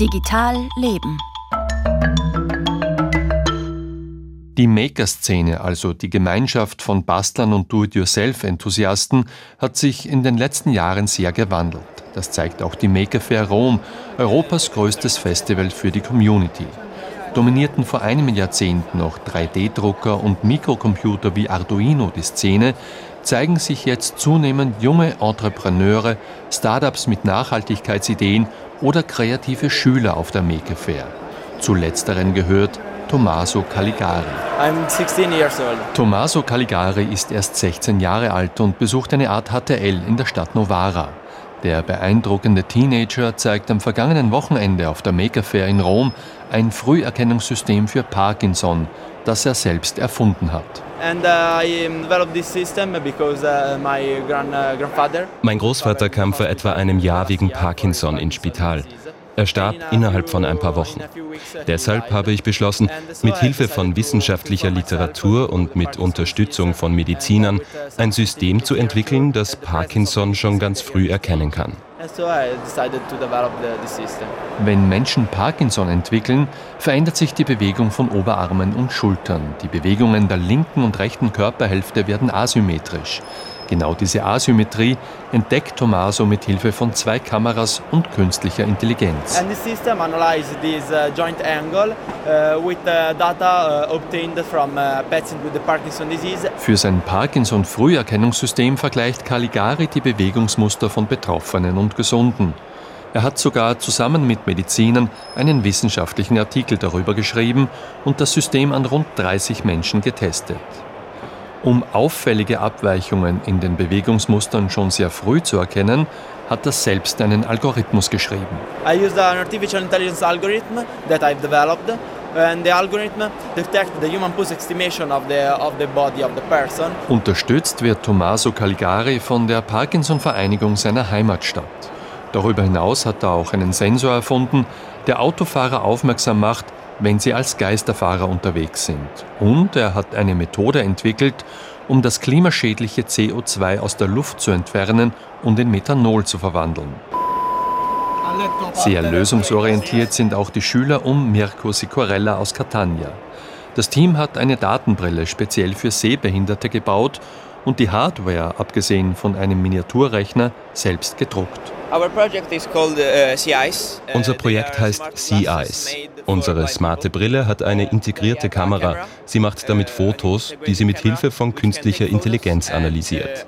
Digital Leben. Die Maker-Szene, also die Gemeinschaft von Bastlern und Do-it-yourself-Enthusiasten, hat sich in den letzten Jahren sehr gewandelt. Das zeigt auch die Maker Fair Rom, Europas größtes Festival für die Community. Dominierten vor einem Jahrzehnt noch 3D-Drucker und Mikrocomputer wie Arduino die Szene, zeigen sich jetzt zunehmend junge Entrepreneure, Startups mit Nachhaltigkeitsideen oder kreative Schüler auf der Maker Fair. Zu letzteren gehört Tommaso Caligari. I'm 16 years old. Tommaso Caligari ist erst 16 Jahre alt und besucht eine Art HTL in der Stadt Novara. Der beeindruckende Teenager zeigt am vergangenen Wochenende auf der Maker Fair in Rom ein Früherkennungssystem für Parkinson, das er selbst erfunden hat. Uh, uh, uh, Mein Großvater kam vor etwa einem Jahr wegen Parkinson ins Spital. Er starb innerhalb von ein paar Wochen. Deshalb habe ich beschlossen, mit Hilfe von wissenschaftlicher Literatur und mit Unterstützung von Medizinern ein System zu entwickeln, das Parkinson schon ganz früh erkennen kann. Wenn Menschen Parkinson entwickeln, verändert sich die Bewegung von Oberarmen und Schultern. Die Bewegungen der linken und rechten Körperhälfte werden asymmetrisch. Genau diese Asymmetrie entdeckt Tommaso mit Hilfe von zwei Kameras und künstlicher Intelligenz. And the system analyzes this uh, joint angle uh, with uh, data uh, obtained from uh, patients with the Parkinson disease. Für sein Parkinson-Früherkennungssystem vergleicht Caligari die Bewegungsmuster von Betroffenen und Gesunden. Er hat sogar zusammen mit Medizinern einen wissenschaftlichen Artikel darüber geschrieben und das System an rund 30 Menschen getestet. Um auffällige Abweichungen in den Bewegungsmustern schon sehr früh zu erkennen, hat er selbst einen Algorithmus geschrieben. I used an artificial intelligence algorithm that I've developed. And the algorithm detects the human pulse estimation of the, of the body of the person. Unterstützt wird Tommaso Caligari von der Parkinson-Vereinigung seiner Heimatstadt. Darüber hinaus hat er auch einen Sensor erfunden, der Autofahrer aufmerksam macht, wenn sie als Geisterfahrer unterwegs sind. Und er hat eine Methode entwickelt, um das klimaschädliche CO2 aus der Luft zu entfernen und in Methanol zu verwandeln. Sehr lösungsorientiert sind auch die Schüler um Mirko Sicorella aus Catania. Das Team hat eine Datenbrille speziell für Sehbehinderte gebaut und die Hardware, abgesehen von einem Miniaturrechner, selbst gedruckt. Our project is called uh. Uh, Unser Projekt heißt Sea Eyes. for Unsere smarte. Brille hat eine integrierte Kamera. Sie macht damit Fotos, die sie mit Hilfe von künstlicher Intelligenz analysiert.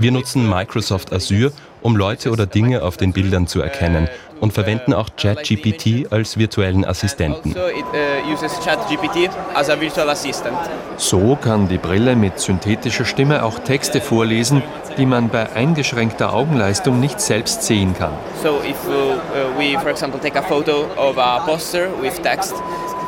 Wir nutzen Microsoft Azure, um Leute oder Dinge auf den Bildern zu erkennen und verwenden auch ChatGPT als virtuellen Assistenten. Also uh. So kann die Brille mit synthetischer Stimme auch Texte vorlesen, die man bei eingeschränkter Augenleistung nicht selbst sehen kann. So if uh, uh, we, for example, take a photo of a poster with text,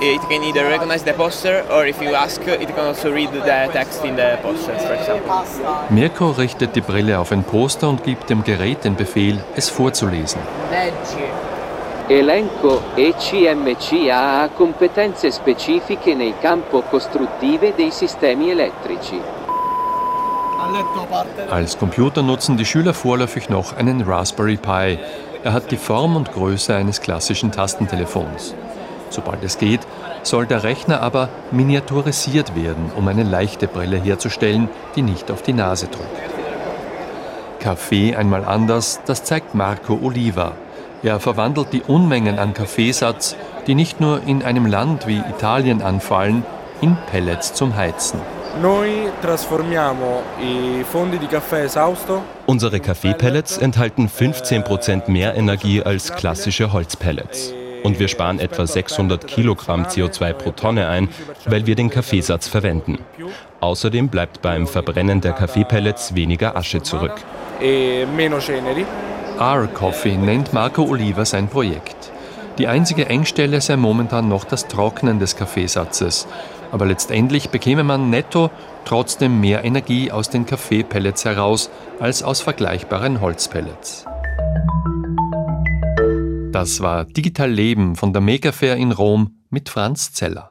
it can either recognize the poster or if you ask, it can also read the text in the poster, for example. Mirko richtet die Brille auf ein Poster und gibt dem Gerät den Befehl, es vorzulesen. Elenco ECMC ha competenze specifiche nel campo costruttive dei sistemi elettrici. Als Computer nutzen die Schüler vorläufig noch einen Raspberry Pi. Er hat die Form und Größe eines klassischen Tastentelefons. Sobald es geht, soll der Rechner aber miniaturisiert werden, um eine leichte Brille herzustellen, die nicht auf die Nase drückt. Kaffee einmal anders, das zeigt Marco Oliva. Er verwandelt die Unmengen an Kaffeesatz, die nicht nur in einem Land wie Italien anfallen, in Pellets zum Heizen. Noi trasformiamo i fondi di caffè esausto Unsere Kaffeepellets enthalten 15% mehr Energie als klassische Holzpellets. Und wir sparen etwa 600 Kilogramm CO2 pro Tonne ein, weil wir den Kaffeesatz verwenden. Außerdem bleibt beim Verbrennen der Kaffeepellets weniger Asche zurück. e. R-Coffee nennt Marco Oliva sein Projekt. Die einzige Engstelle sei momentan noch das Trocknen des Kaffeesatzes. Aber letztendlich bekäme man netto trotzdem mehr Energie aus den Kaffeepellets heraus als aus vergleichbaren Holzpellets. Das war Digital Leben von der Mega Fair in Rom mit Franz Zeller.